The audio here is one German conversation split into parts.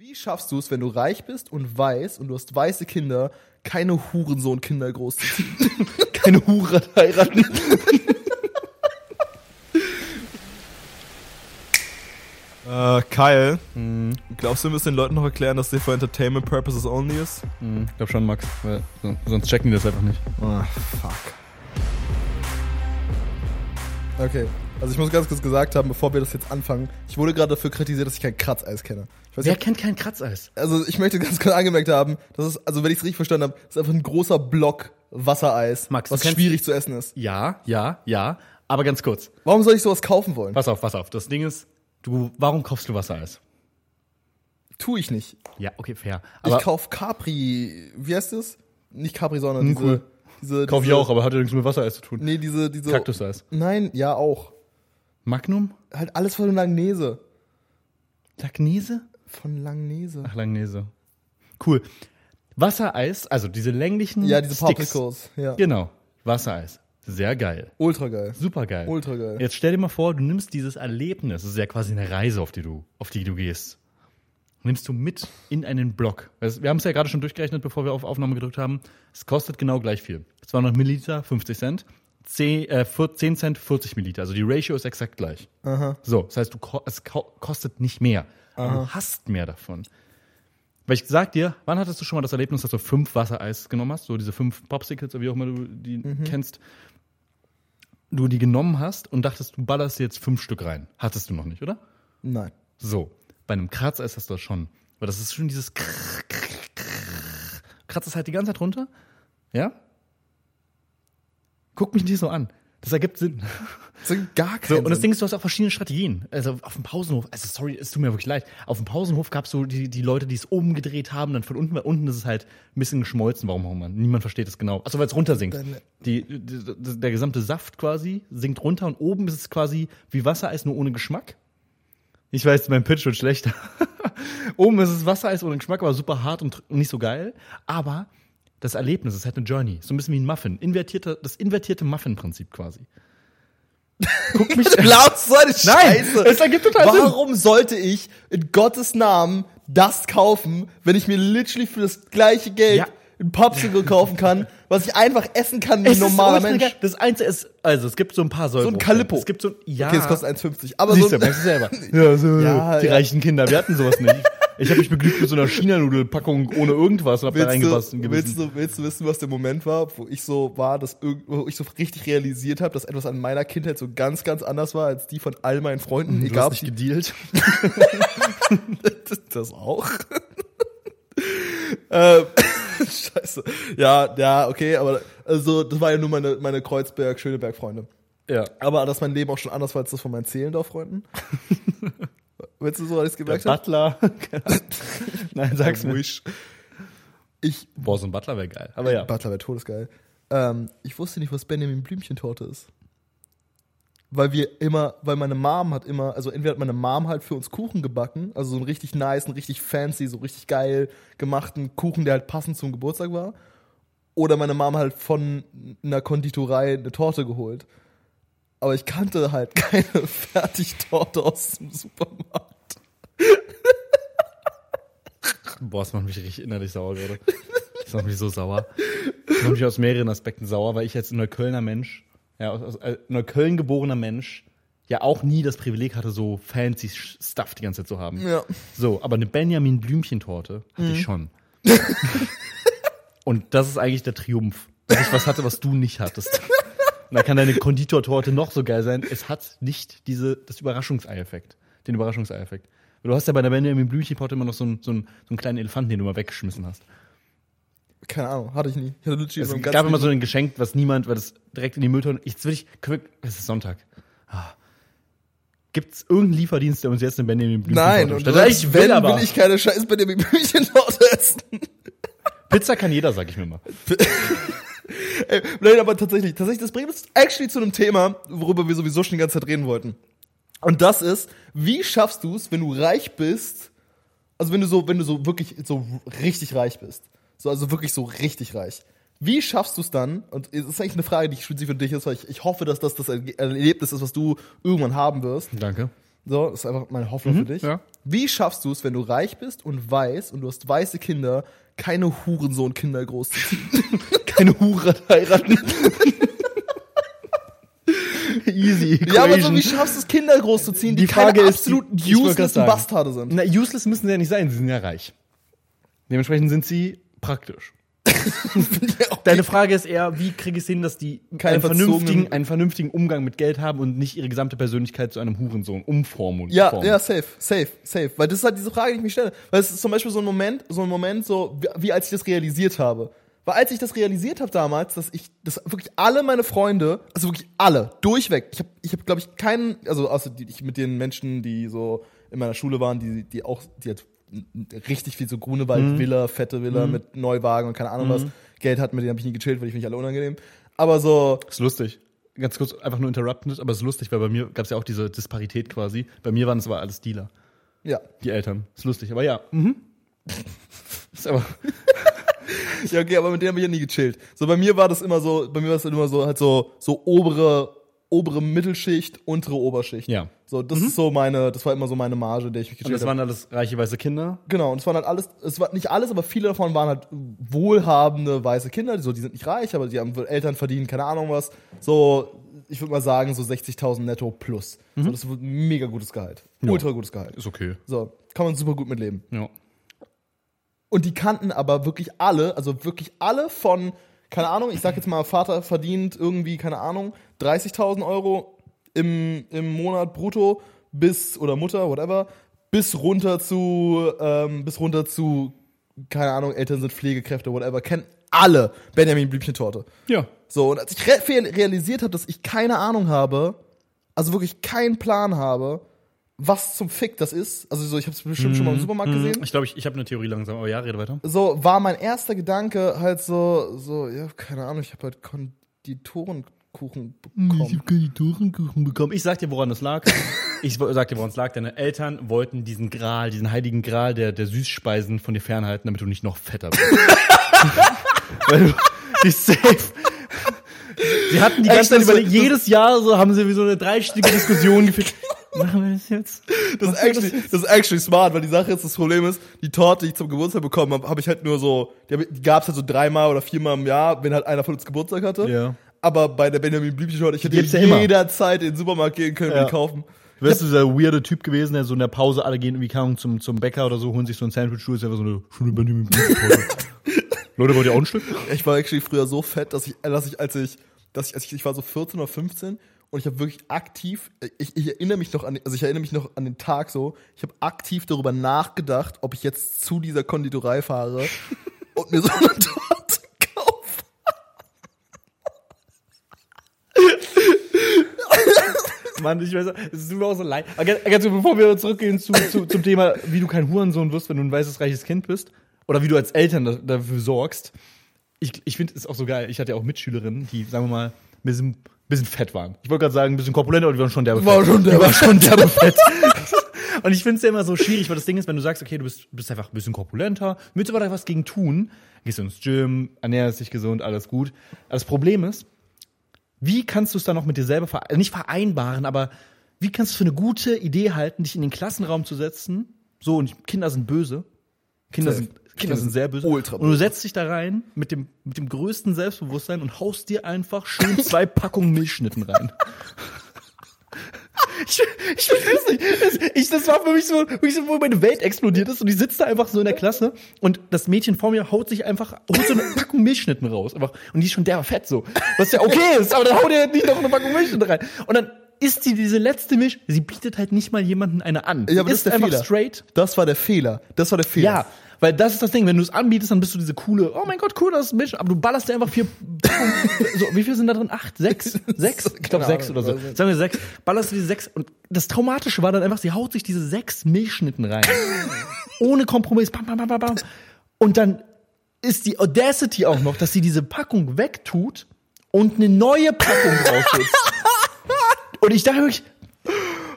Wie schaffst du es, wenn du reich bist und weiß und du hast weiße Kinder, keine Hurensohn-Kinder großzuziehen? Keine Hure heiraten. Äh, Kyle, glaubst du, wir müssen den Leuten noch erklären, dass der für Entertainment Purposes only ist? Hm, ich glaube schon, Max, weil so- sonst checken die das einfach nicht. Ah, fuck. Okay, also ich muss ganz kurz gesagt haben, bevor wir das jetzt anfangen, ich wurde gerade dafür kritisiert, dass ich kein Kratzeis kenne. Ich weiß Wer nicht, kennt kein Kratzeis? also ich möchte ganz kurz angemerkt haben, dass es, also wenn ich es richtig verstanden habe, ist einfach ein großer Block Wassereis, Max, was schwierig zu essen ist. Ja, ja, ja. Aber ganz kurz. Warum soll ich sowas kaufen wollen? Pass auf, pass auf. Das Ding ist, du, warum kaufst du Wassereis? Tue ich nicht. Ja, okay, fair. Aber ich kauf Capri, wie heißt das? Nicht Capri, sondern diese, cool. diese, kauf ich diese, auch, aber hat ja nichts mit Wassereis zu tun. Nee, diese, diese. Kaktuseis. Nein, ja auch. Magnum? Halt alles von Langnese. Lagnese? Von Langnese. Ach, Langnese. Cool. Wassereis, also diese länglichen Ja, diese Sticks. Paprikos. Ja. Genau. Wassereis. Sehr geil. Ultra geil. Super geil. Ultra geil. Jetzt stell dir mal vor, du nimmst dieses Erlebnis, das ist ja quasi eine Reise, auf die du, auf die du gehst. Nimmst du mit in einen Block. Wir haben es ja gerade schon durchgerechnet, bevor wir auf Aufnahme gedrückt haben. Es kostet genau gleich viel. 200 Milliliter, 50 Cent. 10, äh, 10 Cent, 40 Milliliter. Also die Ratio ist exakt gleich. So, das heißt, du, es ko- kostet nicht mehr. Aber Du hast mehr davon. Weil ich sag dir, wann hattest du schon mal das Erlebnis, dass du fünf Wassereis genommen hast? So diese fünf Popsicles, oder wie auch immer du die kennst. Du die genommen hast und dachtest, du ballerst jetzt fünf Stück rein. Hattest du noch nicht, oder? Nein. So. Bei einem Kratzeis hast du das schon. Weil das ist schon dieses. Kratzt es halt die ganze Zeit runter. Ja? Guck mich nicht so an. Das ergibt Sinn. Das ist gar So, kein und das. Ding ist, du hast auch verschiedene Strategien. Also auf dem Pausenhof, also sorry, es tut mir wirklich leid. Auf dem Pausenhof gab es so die, die Leute, die es oben gedreht haben, dann von unten, weil unten ist es halt ein bisschen geschmolzen, warum auch immer. Niemand versteht es genau. Achso, weil es runter sinkt. Dann- Die, die, der gesamte Saft quasi sinkt runter und oben ist es quasi wie Wassereis, nur ohne Geschmack. Ich weiß, mein Pitch wird schlechter. oben ist es Wassereis ohne Geschmack, aber super hart und nicht so geil. Aber das Erlebnis ist halt eine Journey. So ein bisschen wie ein Muffin. Invertierte, das invertierte Muffin-Prinzip quasi. Guck mich Laut so eine Scheiße. es ergibt total Sinn. Warum sollte ich in Gottes Namen das kaufen, wenn ich mir literally für das gleiche Geld Ja. ein Popsicle kaufen kann, was ich einfach essen kann wie ein normaler Mensch? geil. Das Einzige ist, also es gibt so ein paar Säure. So ein Calippo. Es gibt so ein, ja. Okay, es kostet 1,50. Aber Siehst so du, merkst du selber. Ja, so, Ja, die ja. reichen Kinder, wir hatten sowas nicht. Ich habe mich begnügt mit so einer China-Nudelpackung ohne irgendwas und hab da Willst reingepasst. du, willst, du, willst du wissen, was der Moment war, wo ich so war, dass wo ich so richtig realisiert habe, dass etwas an meiner Kindheit so ganz, ganz anders war als die von all meinen Freunden? du Egal, hast nicht gedealt. das auch. ähm, Scheiße. Ja, ja, okay, aber also das war ja nur meine, meine Kreuzberg-Schöneberg-Freunde. Ja. Aber dass mein Leben auch schon anders war als das von meinen Zehlendorf-Freunden. Willst du so alles Der gemerkt haben? Butler. Nein, sag's. Wish. Ich, Boah, so ein Butler wäre geil. Aber ja. Butler wäre todesgeil. Ähm, ich wusste nicht, was Benjamin Blümchentorte ist. Weil wir immer, weil meine Mom hat immer, also entweder hat meine Mom halt für uns Kuchen gebacken, also so einen richtig nice, einen richtig fancy, so richtig geil gemachten Kuchen, der halt passend zum Geburtstag war. Oder meine Mom halt von einer Konditorei eine Torte geholt. Aber ich kannte halt keine Fertigtorte aus dem Supermarkt. Boah, das macht mich richtig innerlich sauer gerade. Das macht mich so sauer. Das macht mich aus mehreren Aspekten sauer, weil ich als Neuköllner Mensch, ja, aus, äh, Neukölln geborener Mensch, ja auch nie das Privileg hatte, so fancy Stuff die ganze Zeit zu haben. Ja. So, aber eine Benjamin Blümchentorte hatte Mhm. ich schon. Und das ist eigentlich der Triumph, dass ich was hatte, was du nicht hattest. Und da kann deine Konditortorte noch so geil sein. Es hat nicht diese, das Überraschungsei-Effekt. Den Überraschungsei-Effekt. Du hast ja bei der Benjamin Blümchentorte immer noch so einen, so, einen, so einen kleinen Elefanten, den du mal weggeschmissen hast. Keine Ahnung, hatte ich nie. Ich hatte Es meinem gab immer so ein Geschenk, was niemand, weil das direkt in die Mülltonne. Jetzt will ich, es ist Sonntag. Ah. Gibt es irgendeinen Lieferdienst, der uns jetzt eine Benjamin Blümchentorte Nein, und bestellt? selbst ich wenn, will aber. will ich keine scheiß Benjamin Blümchentorte essen. Pizza kann jeder, sag ich mir mal. Ey, nein, aber tatsächlich, tatsächlich, das bringt uns actually zu einem Thema, worüber wir sowieso schon die ganze Zeit reden wollten. Und das ist, wie schaffst du es, wenn du reich bist, also wenn du so, wenn du so wirklich so richtig reich bist, so also wirklich so richtig reich. Wie schaffst du es dann? Und es ist eigentlich eine Frage, die spezifisch für dich ist, weil ich, ich hoffe, dass das das Erlebnis ist, was du irgendwann haben wirst. Danke. So, das ist einfach meine Hoffnung für dich. ja. Wie schaffst du es, wenn du reich bist und weiß und du hast weiße Kinder, keine Hurensohn-Kinder großzuziehen? Keine Hure heiraten. Easy. ja, aber so, Equation. wie schaffst du es, Kinder großzuziehen, die, Die Frage keine ist, absoluten grad useless. Bastarde sind? Na, useless müssen sie ja nicht sein, sie sind ja reich. Dementsprechend sind sie praktisch. Deine Frage ist eher, wie kriege ich es hin, dass die Keine einen vernünftigen, einen vernünftigen Umgang mit Geld haben und nicht ihre gesamte Persönlichkeit zu einem Hurensohn umformulieren? Ja, ja, safe, safe, safe. Weil das ist halt diese Frage, die ich mich stelle. Weil es ist zum Beispiel so ein Moment, so ein Moment, so wie, wie als ich das realisiert habe. Weil als ich das realisiert habe damals, dass ich, dass wirklich alle meine Freunde, also wirklich alle, durchweg, ich habe, ich hab, glaube ich, keinen, also außer die, ich mit den Menschen, die so in meiner Schule waren, die, die auch, die halt richtig viel so Grunewald Villa, fette Villa mit Neuwagen und keine Ahnung was, Geld hatten, mit denen habe ich nie gechillt, weil ich finde ich alle unangenehm. Aber so, Ist lustig. Ganz kurz, einfach nur interrupted, aber es ist lustig, weil bei mir gab es ja auch diese Disparität quasi. Bei mir waren es aber alles Dealer, ja. die Eltern. Ist lustig, aber ja. Mhm. ist aber, Ja, okay, aber mit denen habe ich ja nie gechillt. So, bei mir war das immer so, bei mir war es dann immer so, halt so, so obere, obere Mittelschicht, untere Oberschicht. ja. So, das ist so meine, das war immer so meine Marge, in der ich mich Und gechillt das habe. waren alles reiche weiße Kinder. Genau, und es waren halt alles, es war nicht alles, aber viele davon waren halt wohlhabende weiße Kinder, die so, die sind nicht reich, aber die haben wohl Eltern verdienen, keine Ahnung was. So, ich würde mal sagen, so 60.000 netto plus. So, das ist ein mega gutes Gehalt. Ja. Ultra gutes Gehalt. Ist okay. So, kann man super gut mitleben. Ja. Und die kannten aber wirklich alle, also wirklich alle von, keine Ahnung, ich sag jetzt mal, Vater verdient irgendwie, keine Ahnung, 30.000 Euro im, im Monat brutto bis, oder Mutter, whatever, bis runter zu, ähm, bis runter zu, keine Ahnung, Eltern sind Pflegekräfte, whatever, kennen alle Benjamin Blümchen-Torte. Ja. So, und als ich re realisiert habe, dass ich keine Ahnung habe, also wirklich keinen Plan habe, was zum Fick das ist, also so, ich habe es bestimmt schon mal im Supermarkt gesehen, Ich glaube, ich, ich habe eine Theorie langsam, aber ja, rede weiter. so war mein erster Gedanke halt so, so, ja, keine Ahnung, ich habe halt Konditorenkuchen bekommen. Konditorenkuchen bekommen. Ich sag dir, woran das lag. ich sag dir, woran es lag. Deine Eltern wollten diesen Gral, diesen heiligen Gral der, der Süßspeisen von dir fernhalten, damit du nicht noch fetter bist. Weil du die safe. Sie hatten die ganze Echt, Zeit überlegt, jedes Jahr so haben sie wie so eine dreistündige Diskussion geführt. Machen wir das jetzt? Das ist, actually, das ist actually smart, weil die Sache ist, das Problem ist, die Torte, die ich zum Geburtstag bekommen habe, habe ich halt nur so, die, hab die gab's halt so dreimal oder viermal im Jahr, wenn halt einer von uns Geburtstag hatte. Ja. Aber bei der Benjamin Blümchen-Torte, ich hätte ja jederzeit in den Supermarkt gehen können und Ja. die kaufen. Wärst du dieser weirde Typ gewesen, der so in der Pause alle gehen irgendwie Ahnung, zum, zum Bäcker oder so, holen sich so ein Sandwich, ist einfach so eine schöne Benjamin Blümchen-Torte. Leute, wollt ihr auch ein Stück? Ich war actually früher so fett, dass ich, dass ich, als ich, dass ich, als ich, ich war so 14 oder 15 und ich habe wirklich aktiv, ich, ich erinnere mich noch an, den- also ich erinnere mich noch an den Tag so, ich habe aktiv darüber nachgedacht, ob ich jetzt zu dieser Konditorei fahre und mir so eine Torte kaufe. Mann, ich weiß, es tut mir auch so leid. Aber ganz, ganz, bevor wir zurückgehen zu, zu, zum Thema, wie du kein Hurensohn wirst, wenn du ein weißes, reiches Kind bist, oder wie du als Eltern da, dafür sorgst. Ich, ich finde es auch so geil. Ich hatte ja auch Mitschülerinnen, die, sagen wir mal, ein bisschen, bisschen fett waren. Ich wollte gerade sagen, ein bisschen korpulenter, aber die waren schon derbe War fett. schon die derbe war schon derbe fett. Und ich finde es ja immer so schwierig, weil das Ding ist, wenn du sagst, okay, du bist, bist einfach ein bisschen korpulenter, willst aber da was gegen tun, gehst du ins Gym, ernährst dich gesund, alles gut. Das Problem ist, wie kannst du es dann noch mit dir selber ver nicht vereinbaren, aber wie kannst du es für eine gute Idee halten, dich in den Klassenraum zu setzen? So, und Kinder sind böse. Kinder Safe. sind, Kinder sind sehr böse. ultra Und du böse. setzt dich da rein mit dem, mit dem größten Selbstbewusstsein und haust dir einfach schön zwei Packungen Milchschnitten rein. Ich, ich weiß nicht. Das, ich, das war für mich so, wirklich so, wo meine Welt explodiert ist und ich sitze da einfach so in der Klasse und das Mädchen vor mir haut sich einfach, holt so eine Packung Milchschnitten raus. Einfach, und die ist schon der fett so. Was ja okay ist, aber dann haut ihr nicht noch eine Packung Milchschnitten rein. Und dann isst sie diese letzte Milch, sie bietet halt nicht mal jemanden eine an. Ja, aber das ist der einfach Fehler. straight. Das war der Fehler. Das war der Fehler. Ja, weil das ist das Ding, wenn du es anbietest, dann bist du diese coole, oh mein Gott, cool, das ist Milch, aber du ballerst dir einfach vier, so, wie viel sind da drin? Acht? Sechs? Sechs? Ich glaube sechs oder so. Sagen wir sechs. Ballerst du diese sechs und das Traumatische war dann einfach, sie haut sich diese sechs Milchschnitten rein. Ohne Kompromiss. Bam, bam, bam, bam, bam. Und dann ist die Audacity auch noch, dass sie diese Packung wegtut und eine neue Packung rausholt. Und ich dachte wirklich,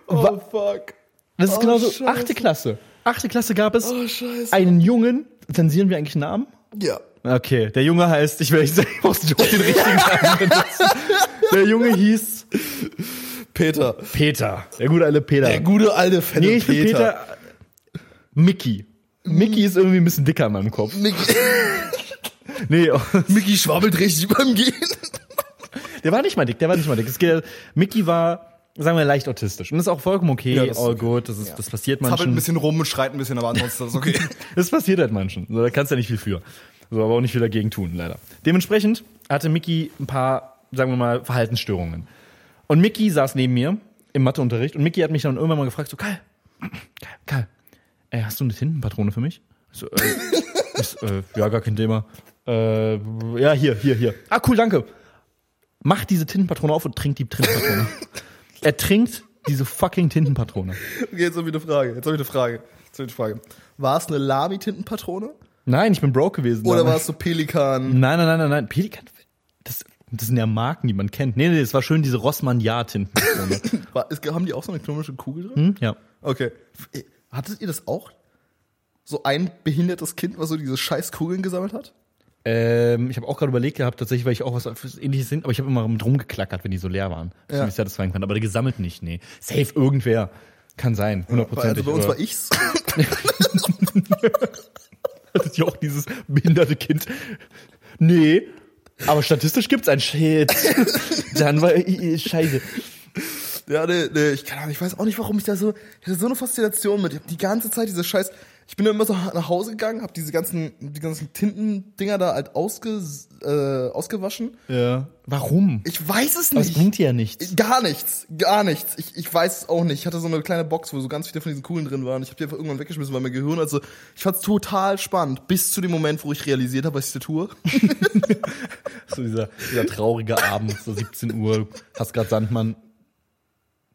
Oh, fuck. das ist Oh, genauso, achte Klasse. Achte Klasse gab es Oh, einen Jungen, zensieren wir eigentlich Namen? Ja. Okay, der Junge heißt, ich will nicht sagen, ich muss nicht den richtigen Namen benutzen. Der Junge hieß Peter. Peter. Der gute alte Peter. Der gute alte fette nee, ich Peter. Peter. Mickey. Mickey ist irgendwie ein bisschen dicker in meinem Kopf. Mickey, Nee, Mickey schwabbelt richtig beim Gehen. der war nicht mal dick, der war nicht mal dick. Es geht, Mickey war, sagen wir, leicht autistisch. Und das ist auch vollkommen okay, Ja, all okay. good, das, ist, das passiert Zappelt ein manchen. bisschen rum und schreit ein bisschen, aber ansonsten ist das okay. Das passiert halt manchen. So, da kannst du ja nicht viel für. So, aber auch nicht viel dagegen tun, leider. Dementsprechend hatte Mickey ein paar, sagen wir mal, Verhaltensstörungen. Und Mickey saß neben mir im Matheunterricht und Mickey hat mich dann irgendwann mal gefragt, so, Karl, Karl, ey, hast du eine Tintenpatrone für mich? Ich So, äh, ist, äh, ja, gar kein Thema. Äh, ja, hier, hier, hier. Ah, cool, danke. Mach diese Tintenpatrone auf und trink die Tintenpatrone. er trinkt diese fucking Tintenpatrone. Okay, jetzt habe ich eine Frage. Jetzt habe ich eine Frage. Jetzt habe ich eine Frage. War es eine Lami-Tintenpatrone? Nein, ich bin broke gewesen. Oder war es so Pelikan? Nein, nein, nein, nein, nein. Pelikan, das, das sind ja Marken, die man kennt. Nee, nee, das war schön diese Rossmann ja Tintenpatrone. War, ist, haben die auch so eine komische Kugel drin? hm? Ja. Okay. Hattet ihr das auch? So ein behindertes Kind, was so diese scheiß Kugeln gesammelt hat? Ähm, ich habe auch gerade überlegt gehabt, tatsächlich, weil ich auch was ähnliches sind, aber ich habe immer mit rumgeklackert, wenn die so leer waren. Das Ja. ja. ich satisfying fand. Aber die gesammelt nicht, nee. Safe irgendwer. Kann sein, Also hundertprozentig. bei uns war ich's. Hattet ihr auch dieses behinderte Kind? Nee. Aber statistisch gibt's ein Shit. Dann war äh, scheiße. Ja, nee, nee, ich kann ich weiß auch nicht, warum ich da so, ich hatte so eine Faszination mit. Ich hab die ganze Zeit diese Scheiß, ich bin dann immer so nach Hause gegangen, hab diese ganzen, die ganzen Tintendinger da halt ausge, äh, ausgewaschen. Ja. Warum? Ich weiß es Das nicht. bringt dir ja nichts. Gar nichts, gar nichts. Ich, ich weiß es auch nicht. Ich hatte so eine kleine Box, wo so ganz viele von diesen Kugeln drin waren. Ich habe die einfach irgendwann weggeschmissen, weil mein Gehirn, also ich fand's total spannend, bis zu dem Moment, wo ich realisiert habe, was ich da tue. So dieser, dieser traurige Abend, so 17 Uhr, hast gerade Sandmann.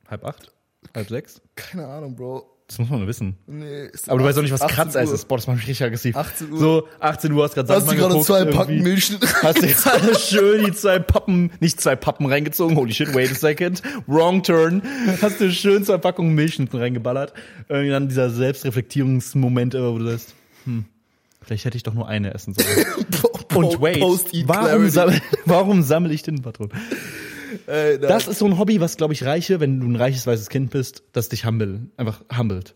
Halb acht? Halb sechs? Keine Ahnung, Bro. Das muss man nur wissen. Nee, ist Aber du weißt auch nicht, was 18 Kratzeis ist. Boah, das macht mich richtig aggressiv. 18 Uhr. So, 18 Uhr hast gerade Hast du gerade zwei. Packen Milchschnitt Hast du gerade schön die zwei Pappen, nicht zwei Pappen reingezogen, holy shit, wait a second, wrong turn. Hast du schön zwei Packungen Milchschnitten reingeballert. Irgendwie dann dieser Selbstreflektierungsmoment, wo du sagst, hm, vielleicht hätte ich doch nur eine essen sollen. Und wait, warum, sammel, warum sammle ich Tintenpatronen? Ey. Das ist so ein Hobby, was, glaube ich, reiche, wenn du ein reiches weißes Kind bist, das dich humble, einfach humbelt.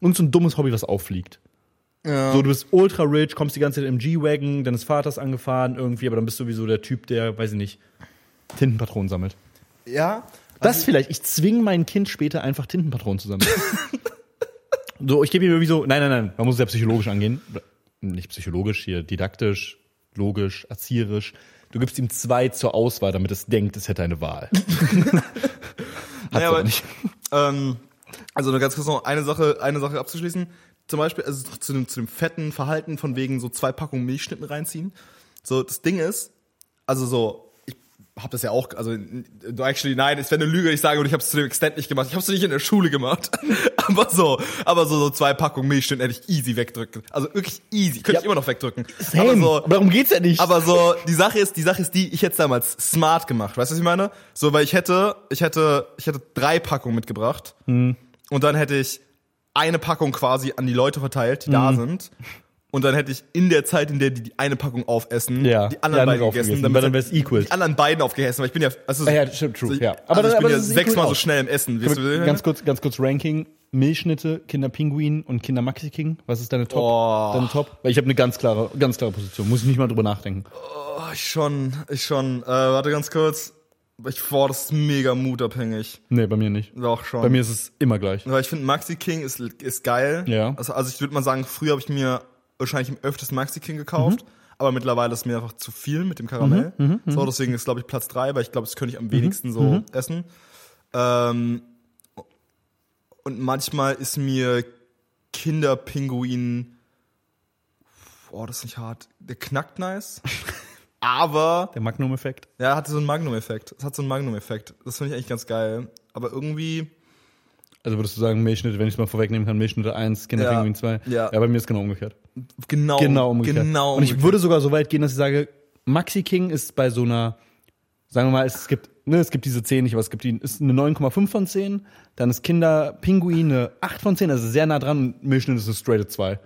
Und so ein dummes Hobby, was auffliegt. ja. So, du bist ultra rich, kommst die ganze Zeit im G-Wagon deines Vaters angefahren irgendwie, aber dann bist du sowieso der Typ, der, weiß ich nicht, Tintenpatronen sammelt. ja. Das vielleicht, ich zwinge mein Kind später einfach Tintenpatronen zu sammeln. so, ich gebe ihm irgendwie so, nein, nein, nein, man muss es ja psychologisch angehen. Nicht psychologisch, hier didaktisch, logisch, erzieherisch. Du gibst ihm zwei zur Auswahl, damit es denkt, es hätte eine Wahl. Hat's Naja, aber nicht. Ähm, also nur ganz kurz noch eine Sache, eine Sache abzuschließen. Zum Beispiel, also zu dem, zu dem fetten Verhalten von wegen so zwei Packungen Milchschnitten reinziehen. So, das Ding ist, also so, ich habe das ja auch, also actually, nein, es wäre eine Lüge, ich sage, und ich habe es zu dem Extent nicht gemacht. Ich habe es nicht in der Schule gemacht. Aber so, aber so, so zwei Packungen Milchschnitten hätte ich easy wegdrücken. Also wirklich easy, könnte Ja. ich immer noch wegdrücken. Same. Aber so, aber darum geht's ja nicht. aber so, die Sache ist, die Sache ist die, ich hätte es damals smart gemacht. Weißt du, was ich meine? So, weil ich hätte, ich hätte, ich hätte drei Packungen mitgebracht. Hm. Und dann hätte ich eine Packung quasi an die Leute verteilt, die da Hm. sind. Und dann hätte ich in der Zeit, in der die die eine Packung aufessen, Ja, die anderen andere beiden gegessen, weil dann wär's equal. Die anderen beiden aufgegessen, weil ich bin ja, also, Ah ja, true, so, ja. Aber also ich aber bin ja sechsmal so schnell im Essen. Weißt du, ganz kurz, ganz kurz Ranking. Milchschnitte, Kinder Pinguin und Kinder Maxi King. Was ist deine Top? Oh. Deine Top? Weil ich habe eine ganz klare, ganz klare Position. Muss ich nicht mal drüber nachdenken. Oh, ich schon, ich schon. Äh, warte ganz kurz. Ich, boah, das ist mega mutabhängig. Nee, bei mir nicht. Doch schon. Bei mir ist es immer gleich. Weil ich finde, Maxi King ist, ist geil. Ja. Also, also ich würde mal sagen, früher habe ich mir wahrscheinlich im öfters Maxi King gekauft. Mhm. Aber mittlerweile ist mir einfach zu viel mit dem Karamell. so, deswegen ist, glaube ich, Platz drei, weil ich glaube, das könnte ich am wenigsten so Mhm. essen. Ähm, und manchmal ist mir Kinderpinguin, boah, das ist nicht hart, der knackt nice. Aber Der Magnum-Effekt. ja, hatte so einen Magnum-Effekt. Es hat so einen Magnum-Effekt. Das finde ich eigentlich ganz geil. Aber irgendwie, Also würdest du sagen, Milchschnitte, wenn ich es mal vorwegnehmen kann, Milchschnitte 1, Kinder Ja. Pinguin 2. Ja. ja, bei mir ist genau umgekehrt. genau, Genau umgekehrt. Genau Und ich umgekehrt. würde sogar so weit gehen, dass ich sage, Maxi King ist bei so einer, sagen wir mal, es gibt, ne, es gibt diese 10 nicht, aber es gibt die, ist eine 9,5 von 10, dann ist Kinder Pinguin eine 8 von 10, also sehr nah dran, und Milchschnitte ist eine straighte 2.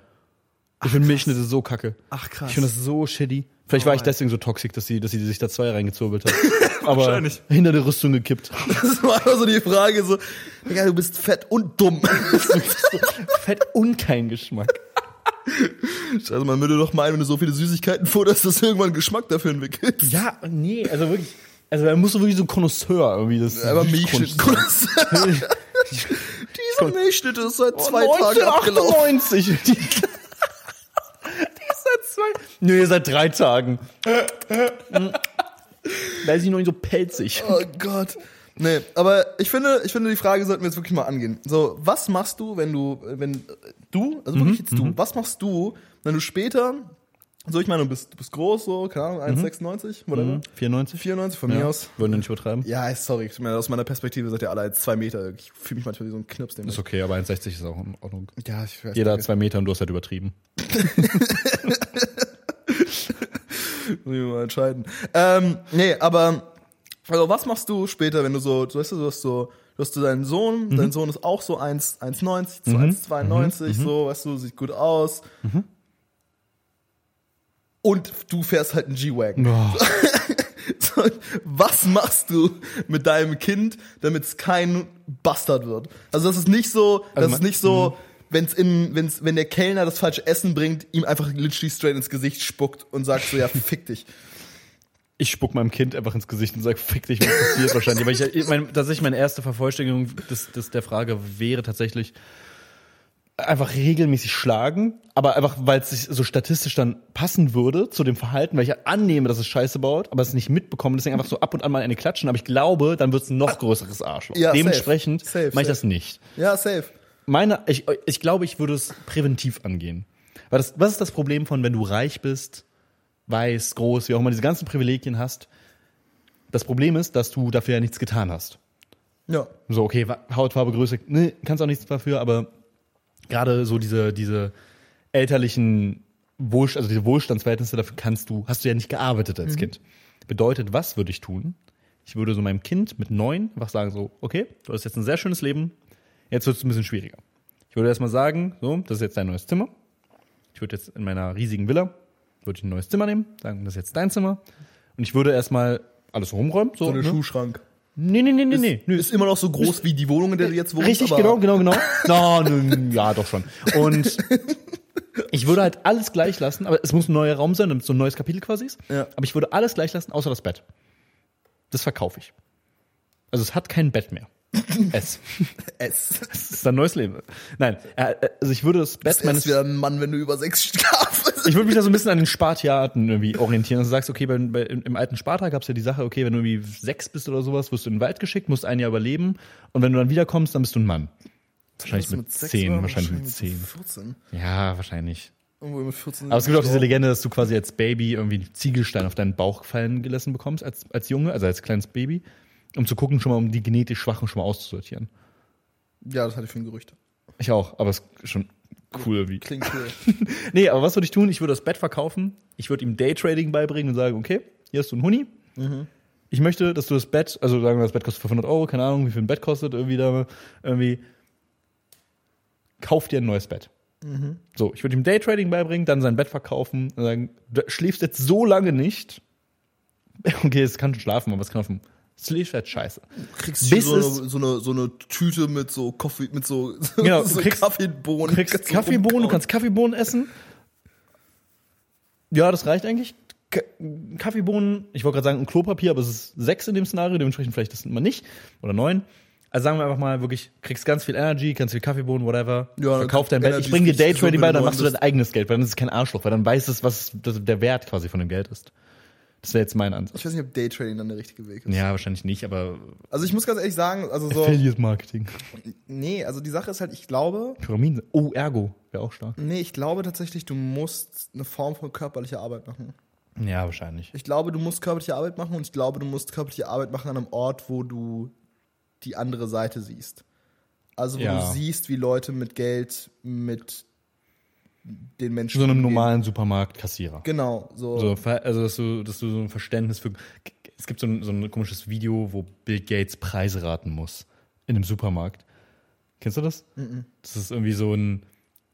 Ich finde Milchschnitte so kacke. Ach, krass. Ich finde das so shitty. Vielleicht war ich Oh, deswegen so toxisch, dass sie, dass sie sich da zwei reingezurbelt hat. aber Wahrscheinlich. hinter der Rüstung gekippt. Das war immer so die Frage so, Digga, du bist fett und dumm. Fett und kein Geschmack. Also man würde doch meinen, wenn du so viele Süßigkeiten futterst, dass irgendwann Geschmack dafür entwickelt. Ja, nee, also wirklich. Also da musst du wirklich so ein Connoisseur irgendwie das. Aber Milchkunst Milchschnitt. sein. Diese Milchschnitte ist seit zwei Oh, Tagen abgelaufen. 1998. Die, die ist seit zwei. Nee, seit drei Tagen. Da ist sie noch nicht so pelzig. Oh Gott. Nee, aber ich finde, ich finde, die Frage sollten wir jetzt wirklich mal angehen. So, was machst du, wenn du, wenn du, also wirklich jetzt du, was machst du, wenn du später, so ich meine, du bist, du bist groß, so, keine Ahnung, 1,96, whatever. 94? 94 von mir aus. Wollen wir nicht übertreiben? Ja, sorry, ich meine, aus meiner Perspektive seid ihr alle jetzt zwei Meter. Ich fühle mich manchmal wie so ein Knips. Ist okay, aber 1,60 ist auch in Ordnung. ja, ich weiß Jeder hat nicht. zwei Meter und du hast halt übertrieben. Muss ich mal entscheiden. Ähm, nee, aber also was machst du später, wenn du so, du weißt du, du hast so, du hast so deinen Sohn, Mhm. dein Sohn ist auch so 1, 1,90, so 1,92, Mhm. so, weißt du, sieht gut aus. Und du fährst halt einen G-Wagon. So, was machst du mit deinem Kind, damit es kein Bastard wird? Also das ist nicht so, das Also ist nicht so, wenn's in, wenn's, wenn der Kellner das falsche Essen bringt, ihm einfach literally straight ins Gesicht spuckt und sagt so, ja, fick dich. Ich spuck meinem Kind einfach ins Gesicht und sag, fick dich, was passiert wahrscheinlich. Aber ich, ich mein, tatsächlich meine erste Vervollständigung des, des, der Frage wäre tatsächlich einfach regelmäßig schlagen, aber einfach, weil es sich so statistisch dann passen würde zu dem Verhalten, weil ich ja annehme, dass es Scheiße baut, aber es nicht mitbekomme, deswegen einfach so ab und an mal eine klatschen, aber ich glaube, dann wird es ein noch größeres Arschloch. Ja. Dementsprechend mache ich das nicht. Ja, safe. Meine, ich, ich glaube, ich würde es präventiv angehen. Weil das, was ist das Problem von, wenn du reich bist, weiß, groß, wie auch immer, diese ganzen Privilegien hast? Das Problem ist, dass du dafür ja nichts getan hast. Ja. So, okay, Hautfarbe, Größe, ne, kannst auch nichts dafür, aber gerade so diese, diese elterlichen Wohlst also diese Wohlstandsverhältnisse, dafür kannst du, hast du ja nicht gearbeitet als Kind. Bedeutet, was würde ich tun? Ich würde so meinem Kind mit neun einfach sagen so, okay, du hast jetzt ein sehr schönes Leben, jetzt wird es ein bisschen schwieriger. Ich würde erstmal sagen, so, das ist jetzt dein neues Zimmer. Ich würde jetzt in meiner riesigen Villa, würde ich ein neues Zimmer nehmen, sagen, das ist jetzt dein Zimmer. Und ich würde erstmal alles rumräumen. So, So eine ne? Schuhschrank. Nee, nee, nee, nee, nee. Nö, Ist immer noch so groß wie die Wohnung, in der du jetzt wohnst. Richtig, genau, genau, genau. No, nö, ja, doch schon. Und ich würde halt alles gleich lassen, aber es muss ein neuer Raum sein, damit es so ein neues Kapitel quasi ist. Ja. Aber ich würde alles gleich lassen, außer das Bett. Das verkaufe ich. Also es hat kein Bett mehr. Es. Es. Es ist ein neues Leben. Nein, äh, also ich würde das Bett Es meines ist wieder ein Mann, wenn du über sechs Schafe ich würde mich da so ein bisschen an den Spartiaten irgendwie orientieren. Also du sagst, okay, bei, bei, im, alten Sparta gab es ja die Sache, okay, wenn du irgendwie sechs bist oder sowas, wirst du in den Wald geschickt, musst ein Jahr überleben und wenn du dann wiederkommst, dann bist du ein Mann. Wahrscheinlich mit, zehn, wahrscheinlich mit mit zehn. 14. Ja, wahrscheinlich. Irgendwo mit 14 Aber es gibt auch diese Legende, dass du quasi als Baby irgendwie einen Ziegelstein auf deinen Bauch fallen gelassen bekommst, als, als Junge, also als kleines Baby, um zu gucken, schon mal, um die genetisch Schwachen schon mal auszusortieren. Ja, das hatte ich für ein Gerücht. Ich auch, aber es ist schon cool irgendwie. Klingt cool. Nee, aber was würde ich tun? Ich würde das Bett verkaufen. Ich würde ihm Daytrading beibringen und sagen, okay, hier hast du einen Huni. Ich möchte, dass du das Bett, also sagen wir, das Bett kostet 500 Euro, keine Ahnung, wie viel ein Bett kostet, irgendwie da, irgendwie, kauf dir ein neues Bett. So, ich würde ihm Daytrading beibringen, dann sein Bett verkaufen und sagen, du schläfst jetzt so lange nicht. Okay, es kann schon schlafen, aber es kann auf dem, schläft halt scheiße. Du kriegst hier so so, eine, so eine Tüte mit so Kaffee, mit so, Genau, so du kriegst- Kaffeebohnen. Du kriegst Kannst du Kaffeebohnen, du kannst Kaffeebohnen essen. Ja, das reicht eigentlich. Ka Kaffeebohnen, ich wollte gerade sagen, ein Klopapier, aber es ist sechs in dem Szenario, dementsprechend vielleicht das immer nicht. Oder neun. Also sagen wir einfach mal wirklich, kriegst ganz viel Energy, ganz viel Kaffeebohnen, whatever. Ja, verkauf dein Bett. Ich bring dir Daytrading bei, dann du machst du dein eigenes Geld, weil dann ist es kein Arschloch, weil dann weißt es, was der Wert quasi von dem Geld ist. Das wäre jetzt mein Ansatz. Ich weiß nicht, ob Daytrading dann der richtige Weg ist. Ja, wahrscheinlich nicht, aber Also ich muss ganz ehrlich sagen, also so, Affiliate Marketing. nee, also die Sache ist halt, ich glaube, Pyramiden. Oh, Ergo wäre auch stark. nee, ich glaube tatsächlich, du musst eine Form von körperlicher Arbeit machen. Ja, wahrscheinlich. Ich glaube, du musst körperliche Arbeit machen und ich glaube, du musst körperliche Arbeit machen an einem Ort, wo du die andere Seite siehst. Also wo Ja. du siehst, wie Leute mit Geld, mit den Menschen. So einem normalen Supermarktkassierer. Genau, so. So, also dass du, dass du so ein Verständnis für. Es gibt so ein, so ein komisches Video, wo Bill Gates Preise raten muss in einem Supermarkt. Kennst du das? Das ist irgendwie so ein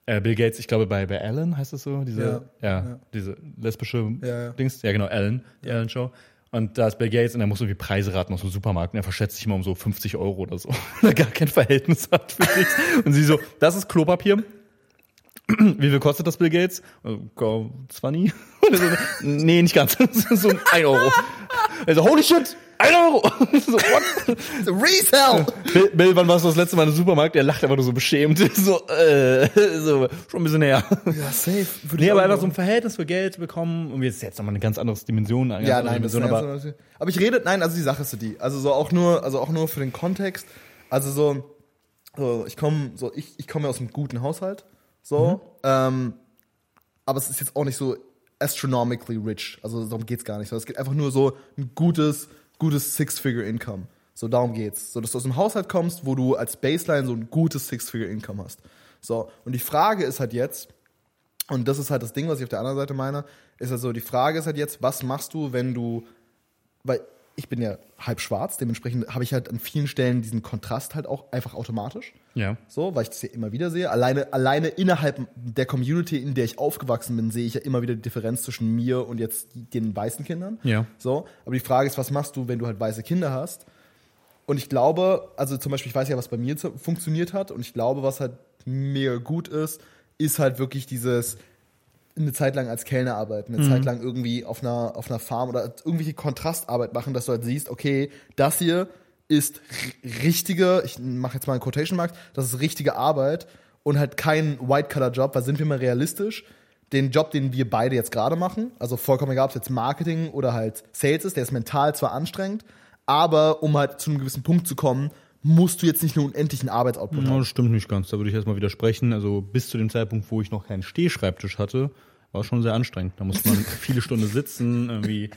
äh, Bill Gates, ich glaube bei, bei Ellen heißt das so, diese, Ja, ja, ja. diese lesbische Ja, ja. Dings, ja genau, Ellen, die Ellen Show. Und da ist Bill Gates und er muss irgendwie Preise raten aus dem Supermarkt und er verschätzt sich immer um so 50 Euro oder so. Weil er gar kein Verhältnis hat für nichts. Und sie so, das ist Klopapier. Wie viel kostet das Bill Gates? Äh, go 20? Und er so, nee, nicht ganz. so ein Euro. Also, holy shit! Ein Euro! so, what? Resell! Bill, Bill, wann warst du das letzte Mal im Supermarkt? Er lacht einfach nur so beschämt. So, äh, so schon ein bisschen näher. Ja, safe. Würde Nee, aber einfach so ein Verhältnis für Geld bekommen. Und jetzt jetzt nochmal eine ganz andere Dimension. eine Ja, nein, Dimension, aber andere- aber ich rede, nein, also die Sache ist so die. Also so auch nur, also auch nur für den Kontext. Also so, so ich komme, so ich, ich komme ja aus einem guten Haushalt. So, ähm, aber es ist jetzt auch nicht so astronomically rich. Also darum geht's gar nicht. So, es geht einfach nur so ein gutes, gutes Six-Figure-Income. So, darum geht's. So, dass du aus einem Haushalt kommst, wo du als Baseline so ein gutes Six-Figure-Income hast. So, und die Frage ist halt jetzt, und das ist halt das Ding, was ich auf der anderen Seite meine, ist also die Frage ist halt jetzt, was machst du, wenn du, weil ich bin ja halb schwarz, dementsprechend habe ich halt an vielen Stellen diesen Kontrast halt auch einfach automatisch. ja. So, weil ich das ja immer wieder sehe. Alleine, alleine innerhalb der Community, in der ich aufgewachsen bin, sehe ich ja immer wieder die Differenz zwischen mir und jetzt den weißen Kindern. Ja. So, aber die Frage ist, was machst du, wenn du halt weiße Kinder hast? Und ich glaube, also zum Beispiel, ich weiß ja, was bei mir funktioniert hat und ich glaube, was halt mega gut ist, ist halt wirklich dieses eine Zeit lang als Kellner arbeiten, eine Zeit lang irgendwie auf einer, auf einer Farm oder irgendwelche Kontrastarbeit machen, dass du halt siehst, okay, das hier ist richtige, ich mache jetzt mal einen Quotation Marks, das ist richtige Arbeit und halt kein White-Collar-Job, weil sind wir mal realistisch, den Job, den wir beide jetzt gerade machen, also vollkommen egal, ob es jetzt Marketing oder halt Sales ist, der ist mental zwar anstrengend, aber um halt zu einem gewissen Punkt zu kommen, musst du jetzt nicht einen unendlichen Arbeitsoutput Ja, haben. das stimmt nicht ganz. Da würde ich erstmal widersprechen. Also bis zu dem Zeitpunkt, wo ich noch keinen Stehschreibtisch hatte, war es schon sehr anstrengend. Da musste man viele Stunden sitzen, irgendwie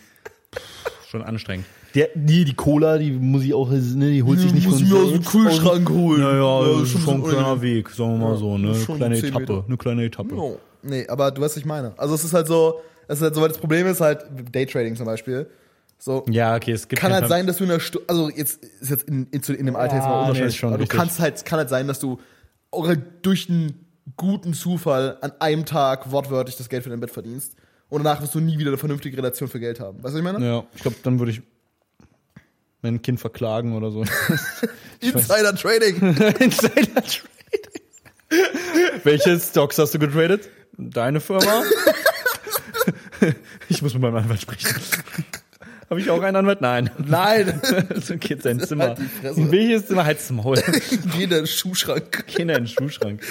pff, schon anstrengend. Der, die, die Cola, die muss ich auch, ne, die holt sich nicht Muss von ich mir aus dem. Kühlschrank holen. Naja, Ja, das ist schon schon ein kleiner Weg, sagen wir mal so, ne? Kleine Etappe, eine kleine Etappe. No. Nee, aber du weißt, was ich meine. Also es ist halt so, es ist halt so, weil das Problem ist halt, Daytrading zum Beispiel, so, Ja, okay, es gibt kann halt sein, dass du in der Stunde, also jetzt ist jetzt in, in, in dem Alter jetzt mal nee, unwahrscheinlich, ist schon aber du richtig. kannst halt, kann halt sein, dass du auch halt durch einen guten Zufall an einem Tag wortwörtlich das Geld für dein Bett verdienst und danach wirst du nie wieder eine vernünftige Relation für Geld haben. Weißt du, was ich meine? Ja, ich glaube, dann würde ich mein Kind verklagen oder so. Insider Trading. Insider Trading. Welche Stocks hast du getradet? Deine Firma? ich muss mit meinem Anwalt sprechen. Habe ich auch einen Anwalt? Nein. Nein. So geht sein Zimmer. Halt die Fresse. In welches Zimmer? Halt's Maul. Geh in den Schuhschrank. Kinder in den Schuhschrank.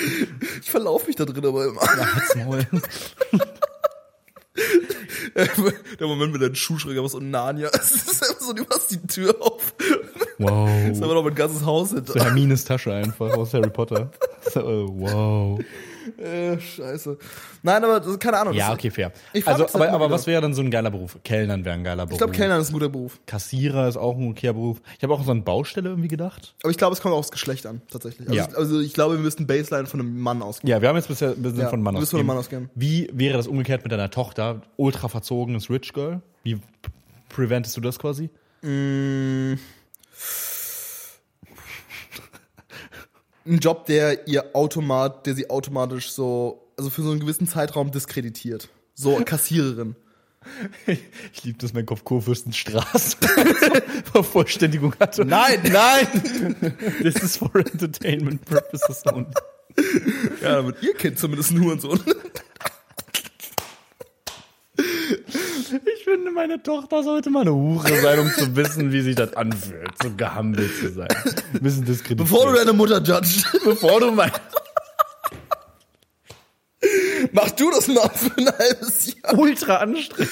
Ich verlaufe mich da drin aber immer. Ja, halt's Maul. Der Moment mit deinem Schuhschrank, aber so ein Narnia. Es ist einfach so, du machst die Tür auf. Wow. Es ist aber noch mein ganzes Haus hinter. So Hermines Tasche einfach aus Harry Potter. So, wow. Äh, scheiße. Nein, aber das, keine Ahnung. Ja, okay, fair. Ich Also, das aber, aber wieder. was wäre dann so ein geiler Beruf? Kellnern wäre ein geiler Beruf. Ich glaube, Kellner ist ein guter Beruf. Kassierer ist auch ein okayer Beruf. Ich habe auch so eine Baustelle irgendwie gedacht. Aber ich glaube, es kommt auch aufs Geschlecht an, tatsächlich. Also, Ja. ich, also ich glaube, wir müssten Baseline von einem Mann ausgehen. Ja, wir haben jetzt bisher ein bisschen Ja, von Mann wir müssen von ausgehen. Mann ausgehen. Wie wäre das umgekehrt mit deiner Tochter? Ultra verzogenes Rich Girl? Wie preventest du das quasi? Ein Job, der ihr automat, der sie automatisch so, also für so einen gewissen Zeitraum diskreditiert. So, Kassiererin. Ich liebe, dass mein Kopf Kurfürstenstraße Vervollständigung hatte. Nein! Nein! This is for entertainment purposes only. Ja, damit ihr Kind zumindest nur und so. Ich finde, meine Tochter sollte mal eine Hure sein, um zu wissen, wie sich das anfühlt, so gehandelt zu sein. Ein bisschen diskreditiert. Bevor du deine Mutter judgst, Bevor du mein mach du das mal für ein halbes Jahr. ultra anstrengend.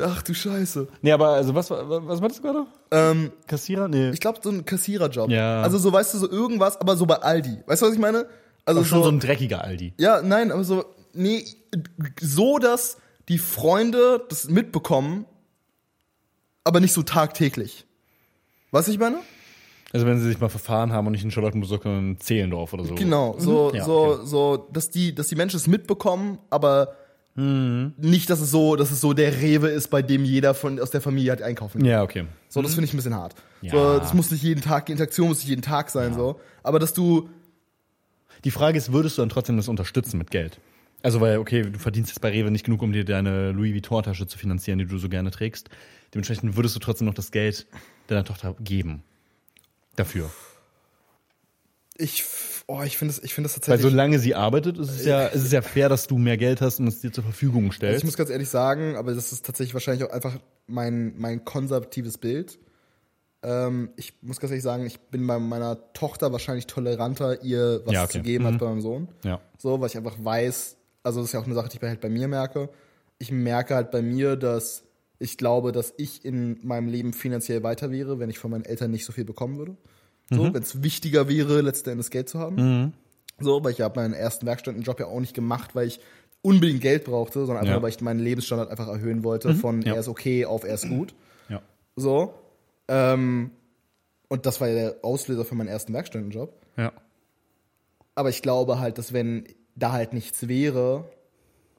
Ach du Scheiße. Nee, aber also was, was meinst du gerade? Ähm, Kassierer? Nee. ich glaube, so ein Kassiererjob. Ja. Also so, weißt du, so irgendwas, aber so bei Aldi. Weißt du, was ich meine? Also Auch schon so ein dreckiger Aldi. Ja, nein, aber so, nee, so, dass die Freunde das mitbekommen, aber nicht so tagtäglich. Was ich meine? Also wenn sie sich mal verfahren haben und nicht in Charlottenburg, sondern in Zehlendorf oder so. Genau, so, Mhm. Ja, so, okay. so, dass die, dass die Menschen es mitbekommen, aber Mhm. nicht, dass es so, dass es so der Rewe ist, bei dem jeder von aus der Familie halt einkaufen geht. Ja, okay. So, das finde ich ein bisschen hart. Ja. So, das muss nicht jeden Tag, die Interaktion muss nicht jeden Tag sein, so. Aber dass du, Die Frage ist, würdest du dann trotzdem das unterstützen mit Geld? Also, weil, okay, du verdienst jetzt bei Rewe nicht genug, um dir deine Louis Vuitton-Tasche zu finanzieren, die du so gerne trägst. Dementsprechend würdest du trotzdem noch das Geld deiner Tochter geben. Dafür. Ich, oh, ich finde es ich das Weil tatsächlich. solange sie arbeitet, ist es ja, ist es ja fair, dass du mehr Geld hast und es dir zur Verfügung Also stellst. ich muss ganz ehrlich sagen, aber das ist tatsächlich wahrscheinlich auch einfach mein, mein konservatives Bild. Ähm, ich muss ganz ehrlich sagen, ich bin bei meiner Tochter wahrscheinlich toleranter, ihr was Ja, okay. zu geben Mhm. als bei meinem Sohn. ja. So, weil ich einfach weiß, also das ist ja auch eine Sache, die ich halt bei mir merke. Ich merke halt bei mir, dass ich glaube, dass ich in meinem Leben finanziell weiter wäre, wenn ich von meinen Eltern nicht so viel bekommen würde. So, wenn es wichtiger wäre, letzten Endes Geld zu haben. So, weil ich habe meinen ersten Werkstudentenjob ja auch nicht gemacht, weil ich unbedingt Geld brauchte, sondern einfach, Ja. weil ich meinen Lebensstandard einfach erhöhen wollte, von Ja. er ist okay auf er ist gut. Ja. So. Ähm, und das war ja der Auslöser für meinen ersten Werkstudentenjob. Ja. Aber ich glaube halt, dass wenn da halt nichts wäre,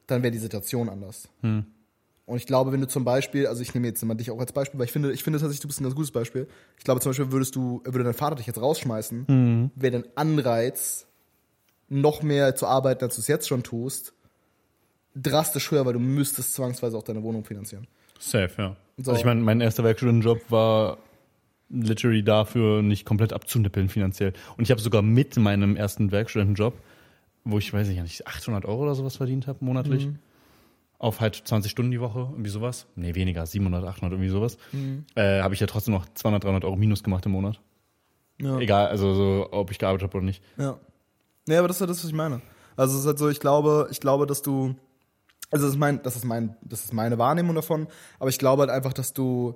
dann wäre die Situation anders. Und ich glaube, wenn du zum Beispiel, also ich nehme jetzt mal dich auch als Beispiel, weil ich finde, ich finde tatsächlich, du bist ein ganz gutes Beispiel. Ich glaube zum Beispiel, würdest du, würde dein Vater dich jetzt rausschmeißen, wäre dein Anreiz, noch mehr zu arbeiten, als du es jetzt schon tust, drastisch höher, weil du müsstest zwangsweise auch deine Wohnung finanzieren. Safe, ja. So. Also ich meine, mein erster Werkstudentenjob war literally dafür, nicht komplett abzunippeln finanziell. Und ich habe sogar mit meinem ersten Werkstudentenjob, wo ich, weiß ich nicht, 800 Euro oder sowas verdient habe monatlich, Mhm. auf halt 20 Stunden die Woche, irgendwie sowas. Nee, weniger, 700, 800, irgendwie sowas. Mhm. Äh, habe ich ja trotzdem noch 200, 300 Euro Minus gemacht im Monat. Ja. Egal, also so, ob ich gearbeitet habe oder nicht. Ja. Nee, aber das ist ja das, was ich meine. Also es ist halt so, ich glaube, ich glaube, dass du, also das ist mein, das ist mein, das ist meine Wahrnehmung davon, aber ich glaube halt einfach, dass du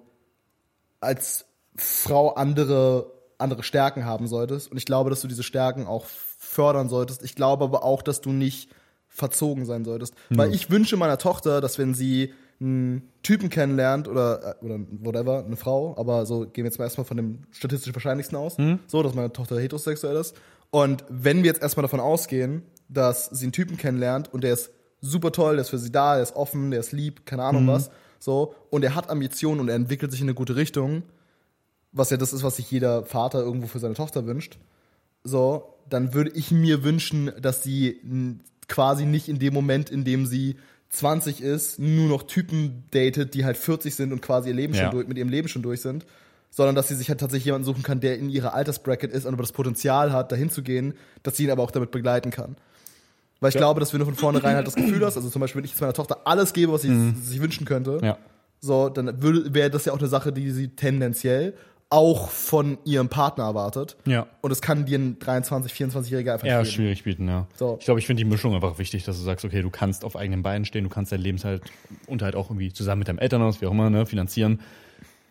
als Frau andere, andere Stärken haben solltest und ich glaube, dass du diese Stärken auch fördern solltest. Ich glaube aber auch, dass du nicht verzogen sein solltest. Weil ich wünsche meiner Tochter, dass wenn sie einen Typen kennenlernt oder, äh, oder whatever, eine Frau, aber so gehen wir jetzt mal erstmal von dem statistisch wahrscheinlichsten aus, so, dass meine Tochter heterosexuell ist. Und wenn wir jetzt erstmal davon ausgehen, dass sie einen Typen kennenlernt und der ist super toll, der ist für sie da, der ist offen, der ist lieb, keine Ahnung was, so, und er hat Ambitionen und er entwickelt sich in eine gute Richtung, was ja das ist, was sich jeder Vater irgendwo für seine Tochter wünscht, so, dann würde ich mir wünschen, dass sie quasi nicht in dem Moment, in dem sie 20 ist, nur noch Typen datet, die halt 40 sind und quasi ihr Leben Ja. schon durch, mit ihrem Leben schon durch sind, sondern dass sie sich halt tatsächlich jemanden suchen kann, der in ihrer Altersbracket ist und aber das Potenzial hat, dahin zu gehen, dass sie ihn aber auch damit begleiten kann. Weil ich glaube, dass wenn du von vornherein halt das Gefühl hast, also zum Beispiel, wenn ich jetzt meiner Tochter alles gebe, was sie sich wünschen könnte, Ja. so, dann wäre das ja auch eine Sache, die sie tendenziell auch von ihrem Partner erwartet. Ja. Und das kann dir ein 23, 24-Jähriger einfach Ja, nicht geben. schwierig bieten, ja. So. Ich glaube, ich finde die Mischung einfach wichtig, dass du sagst, okay, du kannst auf eigenen Beinen stehen, du kannst dein Lebenshalt und halt auch irgendwie zusammen mit deinem Elternhaus, wie auch immer, ne, finanzieren.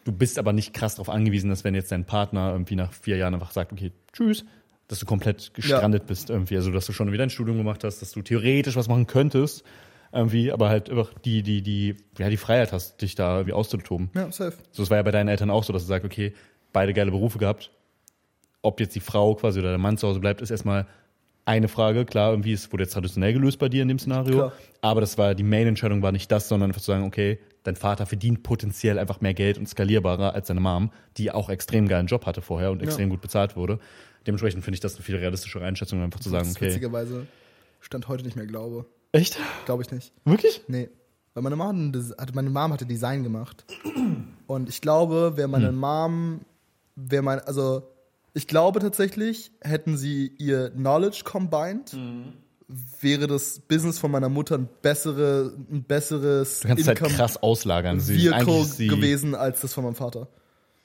Du bist aber nicht krass darauf angewiesen, dass wenn jetzt dein Partner irgendwie nach vier Jahren einfach sagt, okay, tschüss, dass du komplett gestrandet bist irgendwie. Also, dass du schon wieder ein Studium gemacht hast, dass du theoretisch was machen könntest, irgendwie, aber halt einfach die, die, die, ja, die Freiheit hast, dich da irgendwie auszutoben. Ja, safe. So, das war ja bei deinen Eltern auch so, dass du sagst, okay, beide geile Berufe gehabt. Ob jetzt die Frau quasi oder der Mann zu Hause bleibt, ist erstmal eine Frage. Klar, irgendwie es wurde jetzt traditionell gelöst bei dir in dem Szenario. Klar. Aber das war, die Main-Entscheidung war nicht das, sondern einfach zu sagen, okay, dein Vater verdient potenziell einfach mehr Geld und skalierbarer als deine Mom, die auch extrem geilen Job hatte vorher und extrem gut bezahlt wurde. Dementsprechend finde ich das eine viel realistischere Einschätzung, einfach zu sagen, okay. witzigerweise Stand heute nicht mehr glaube. Echt? Glaube ich nicht. Wirklich? Nee. Weil meine Mom, hatte, meine Mom hatte Design gemacht. Und ich glaube, wäre meine Mom, wäre mein, also ich glaube tatsächlich, hätten sie ihr Knowledge combined, wäre das Business von meiner Mutter ein, bessere, ein besseres Du kannst es halt krass auslagern. Sie- Vehicle sie- gewesen als das von meinem Vater.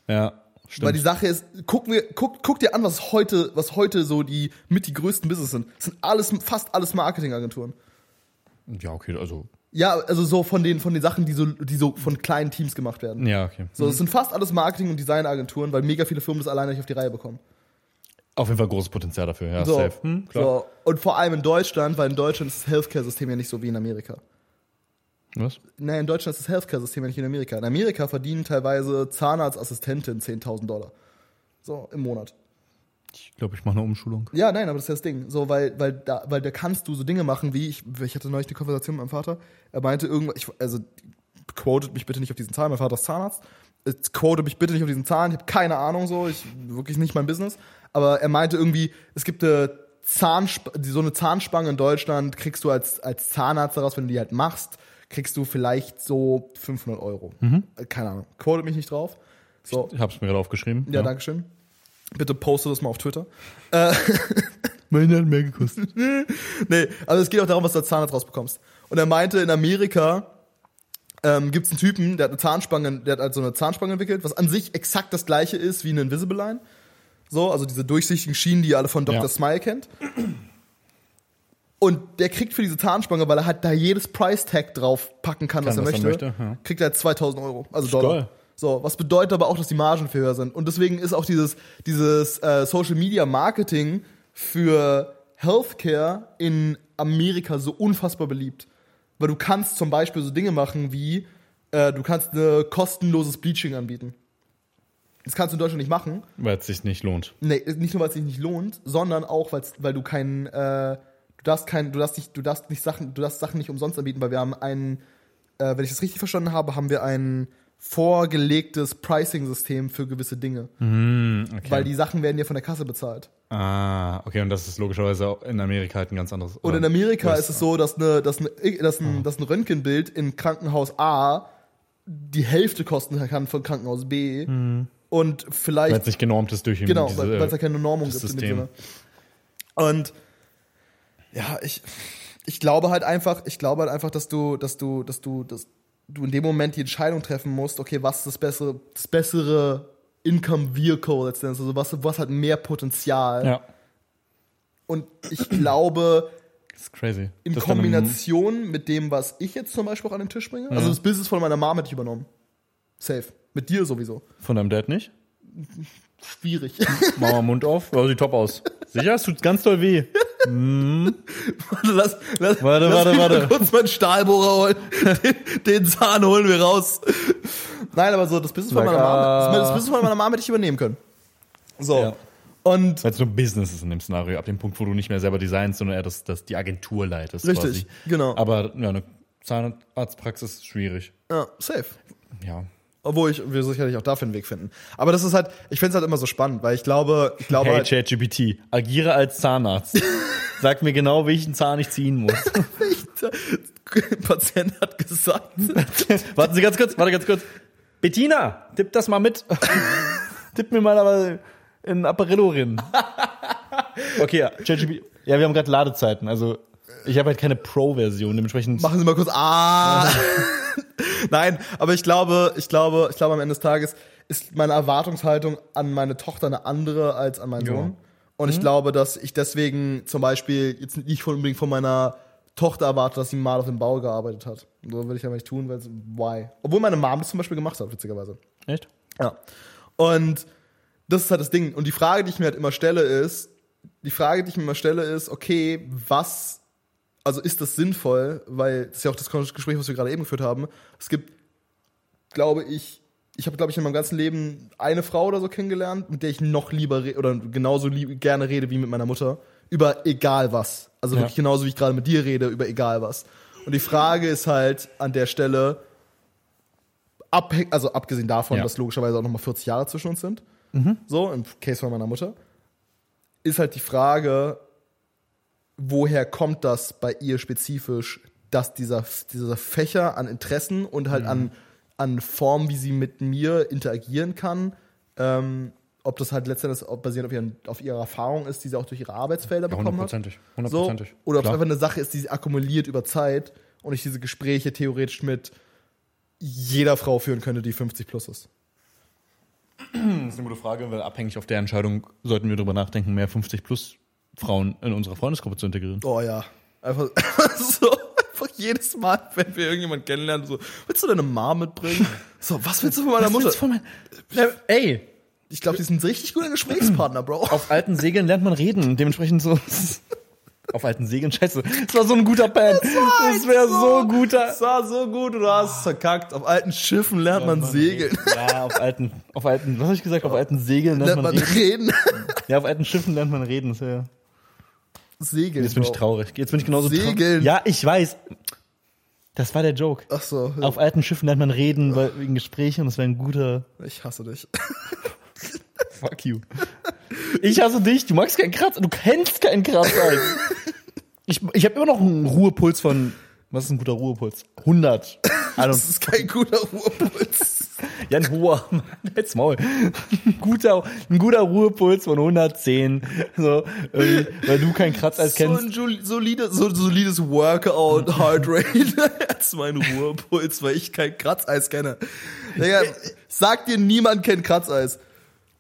Ja, stimmt. Weil die Sache ist, guck, mir, guck, guck dir an, was heute, was heute so die mit die größten Business sind. Das sind alles, fast alles Marketingagenturen. ja, okay, also, Ja, also so von den, von den Sachen, die so, die so von kleinen Teams gemacht werden. ja, okay. So, es sind fast alles Marketing- und Designagenturen, weil mega viele Firmen das alleine nicht auf die Reihe bekommen. Auf jeden Fall großes Potenzial dafür, ja, So, safe. Hm, klar. so. Und vor allem in Deutschland, weil in Deutschland ist das Healthcare-System ja nicht so wie in Amerika. Was? Nein, in Deutschland ist das Healthcare-System ja nicht wie in Amerika. In Amerika verdienen teilweise Zahnarztassistenten 10.000 Dollar. So, im Monat. Ich glaube, ich mache eine Umschulung. Ja, nein, aber das ist ja das Ding. So, weil, weil, da, weil da kannst du so Dinge machen wie, ich, ich hatte neulich eine Konversation mit meinem Vater, er meinte irgendwas, ich, also, quotet mich bitte nicht auf diesen Zahn, mein Vater ist Zahnarzt, Jetzt quote mich bitte nicht auf diesen Zahn, ich habe keine Ahnung so, ich, wirklich nicht mein Business, aber er meinte irgendwie, es gibt eine Zahnsp so eine Zahnspange in Deutschland kriegst du als, als Zahnarzt daraus, wenn du die halt machst, kriegst du vielleicht so 500 Euro. Äh, Keine Ahnung. Quote mich nicht drauf. So, Ich hab's mir gerade aufgeschrieben. ja, danke schön. Bitte poste das mal auf Twitter. Meine hat mehr gekostet. Nee, also es geht auch darum, was du als Zahnarzt rausbekommst. Und er meinte, in Amerika ähm, gibt es einen Typen, der hat eine Zahnspange, der hat halt so eine Zahnspange entwickelt, was an sich exakt das gleiche ist wie eine Invisalign. So, also diese durchsichtigen Schienen, die ihr alle von Dr. Ja. Smile kennt. Und der kriegt für diese Zahnspange, weil er halt da jedes Price-Tag drauf packen kann, was Kann, er was er möchte, möchte, ja. kriegt er halt 2000 Euro, also Dollar. geil. So, was bedeutet aber auch, dass die Margen viel höher sind. Und deswegen ist auch dieses, dieses äh, Social Media Marketing für Healthcare in Amerika so unfassbar beliebt. Weil du kannst zum Beispiel so Dinge machen wie, äh, du kannst ein kostenloses Bleaching anbieten. Das kannst du in Deutschland nicht machen. Weil es sich nicht lohnt. Nee, nicht nur, weil es sich nicht lohnt, sondern auch, weil's, weil du kein, äh, du darfst kein, du darfst nicht, du darfst nicht Sachen, du darfst Sachen nicht umsonst anbieten, weil wir haben ein, äh, wenn ich das richtig verstanden habe, haben wir ein vorgelegtes Pricing-System für gewisse Dinge. Okay. Weil die Sachen werden ja von der Kasse bezahlt. ah, okay, und das ist logischerweise auch in Amerika halt ein ganz anderes. Und in Amerika ist es so, dass, eine, dass, eine, dass, ein, dass ein Röntgenbild in Krankenhaus A die Hälfte kosten kann von Krankenhaus B. Und vielleicht Weil es nicht genormt ist durch Genau, diese, weil weil es ja keine Normung gibt in dem System. Sinne. Und ja, ich, ich glaube halt einfach, ich glaube halt einfach, dass du, dass du, dass du, dass du in dem Moment die Entscheidung treffen musst, okay, was ist das bessere, das bessere Income Vehicle letztendlich, also was, was hat mehr Potenzial. Ja, Und ich glaube, in Das Kombination mit dem, was ich jetzt zum Beispiel auch an den Tisch bringe, also das Business von meiner Mom hätte ich übernommen. Safe. Mit dir sowieso. Von deinem Dad nicht? Schwierig. Mach mal Mund auf. Oh, sieht top aus. Sicher? Es tut ganz doll weh. Lass, lass, Warte, lass warte, warte. kurz meinen Stahlbohrer holen. Den, den Zahn holen wir raus. Nein, aber so, das Business von Sag, meiner Mom, ah. das Business von meiner Mom hätte ich übernehmen können. So. Ja. Und Weil es nur Business ist in dem Szenario, ab dem Punkt, wo du nicht mehr selber designst, sondern eher das, das die Agentur leitest. Richtig, quasi. genau. Aber ja, eine Zahnarztpraxis ist schwierig. ja, safe. Ja. Obwohl ich, wir sicherlich auch dafür einen Weg finden. Aber das ist halt, ich finde es halt immer so spannend, weil ich glaube, ich glaube Hey halt, ChatGPT, agiere als Zahnarzt. Sag mir genau, welchen Zahn ich ziehen muss. Patient hat gesagt, Warten Sie ganz kurz, warte ganz kurz. Bettina, tipp das mal mit. tipp mir mal aber in Apparillo rein. Okay, ja, ChatGPT. Ja, wir haben gerade Ladezeiten, also ich habe halt keine Pro-Version, dementsprechend. machen Sie mal kurz, ah. Nein, aber ich glaube, ich glaube, ich glaube am Ende des Tages ist meine Erwartungshaltung an meine Tochter eine andere als an meinen Ja. Sohn. Und ich glaube, dass ich deswegen zum Beispiel jetzt nicht unbedingt von meiner Tochter erwarte, dass sie mal auf dem Bau gearbeitet hat. So würde ich aber nicht tun, weil es- why? Obwohl meine Mom das zum Beispiel gemacht hat, witzigerweise. Echt? Ja. Und das ist halt das Ding. Und die Frage, die ich mir halt immer stelle, ist, die Frage, die ich mir immer stelle, ist, okay, was, also ist das sinnvoll? Weil das ist ja auch das Gespräch, was wir gerade eben geführt haben. Es gibt, glaube ich, ich habe, glaube ich, in meinem ganzen Leben eine Frau oder so kennengelernt, mit der ich noch lieber oder genauso lieb gerne rede wie mit meiner Mutter. Über egal was. Also Ja. wirklich genauso, wie ich gerade mit dir rede, über egal was. Und die Frage ist halt an der Stelle, abhäng also abgesehen davon, Ja. dass logischerweise auch nochmal 40 Jahre zwischen uns sind, so im Case von meiner Mutter, ist halt die Frage, woher kommt das bei ihr spezifisch, dass dieser, dieser Fächer an Interessen und halt an, an Formen, wie sie mit mir interagieren kann, ähm, ob das halt letztendlich basierend auf, ihren, auf ihrer Erfahrung ist, die sie auch durch ihre Arbeitsfelder bekommen hat. Hundertprozentig. So, oder ob es einfach eine Sache ist, die sie akkumuliert über Zeit und ich diese Gespräche theoretisch mit jeder Frau führen könnte, die 50 plus ist. Das ist eine gute Frage, weil abhängig auf der Entscheidung sollten wir darüber nachdenken, mehr 50 plus Frauen in unsere Freundesgruppe zu integrieren. Oh ja. Einfach, so, einfach jedes Mal, wenn wir irgendjemanden kennenlernen, so, willst du deine Mom mitbringen? So, was willst du von meiner Was Mutter? von mein- Ey, Ich glaube, die sind ein richtig guter Gesprächspartner, Bro. auf alten Segeln lernt man reden. Dementsprechend so. auf alten Segeln, scheiße. Das war so ein guter Band. Das wäre so guter. Das war so gut, du hast es verkackt. Auf alten Schiffen lernt man segeln. Ja, auf alten, auf alten, was habe ich gesagt? Auf alten Segeln lernt Lernt man man reden. reden. Ja, auf alten Schiffen lernt man reden. Das ist ja Segeln. Jetzt bin ich traurig. Jetzt bin ich genauso traurig. Segeln. Ja, ich weiß. Das war der Joke. Ach so, Auf alten Schiffen lernt man reden weil, wegen Gesprächen und das wäre ein guter ich hasse dich. Fuck you. Ich hasse dich, du magst keinen Kratz, du kennst keinen Kratzeis. Ich, ich habe immer noch einen Ruhepuls von, was ist ein guter Ruhepuls? 100. Das ist kein guter Ruhepuls. Ja, ein hoher, Mann, halt's Maul. Ein guter, ein guter Ruhepuls von 110. So, weil du keinen Kratzeis So kennst. ein jol- solides, so solides Workout, Heart Rate als mein Ruhepuls, weil ich kein Kratzeis kenne. Digga, sag dir, niemand kennt Kratzeis.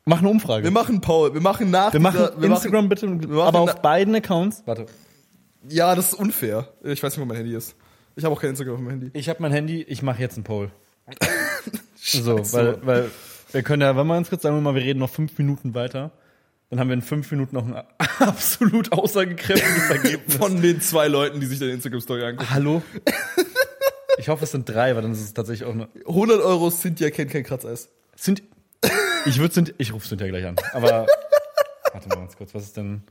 Mach eine Umfrage. Wir machen Paul, wir machen nach Wir machen dieser, wir Instagram bitte, machen aber auf beiden Accounts. Warte. Ja, das ist unfair. Ich weiß nicht, wo mein Handy ist. Ich habe auch kein Instagram auf meinem Handy. Ich habe mein Handy, ich mache jetzt einen Poll. so, weil, weil wir können ja, wenn wir uns kurz sagen wir mal, wir reden noch fünf Minuten weiter, dann haben wir in fünf Minuten noch ein absolut aussagekräftiges Ergebnis. Von den zwei Leuten, die sich deine Instagram-Story angucken. Hallo? Ich hoffe, es sind drei, weil dann ist es tatsächlich auch eine. 100 Euro Cynthia kennt kein Kratzeis. Sind. Ich würde sind. Ich rufe Cynthia gleich an. Aber. Warte mal ganz kurz, was ist denn.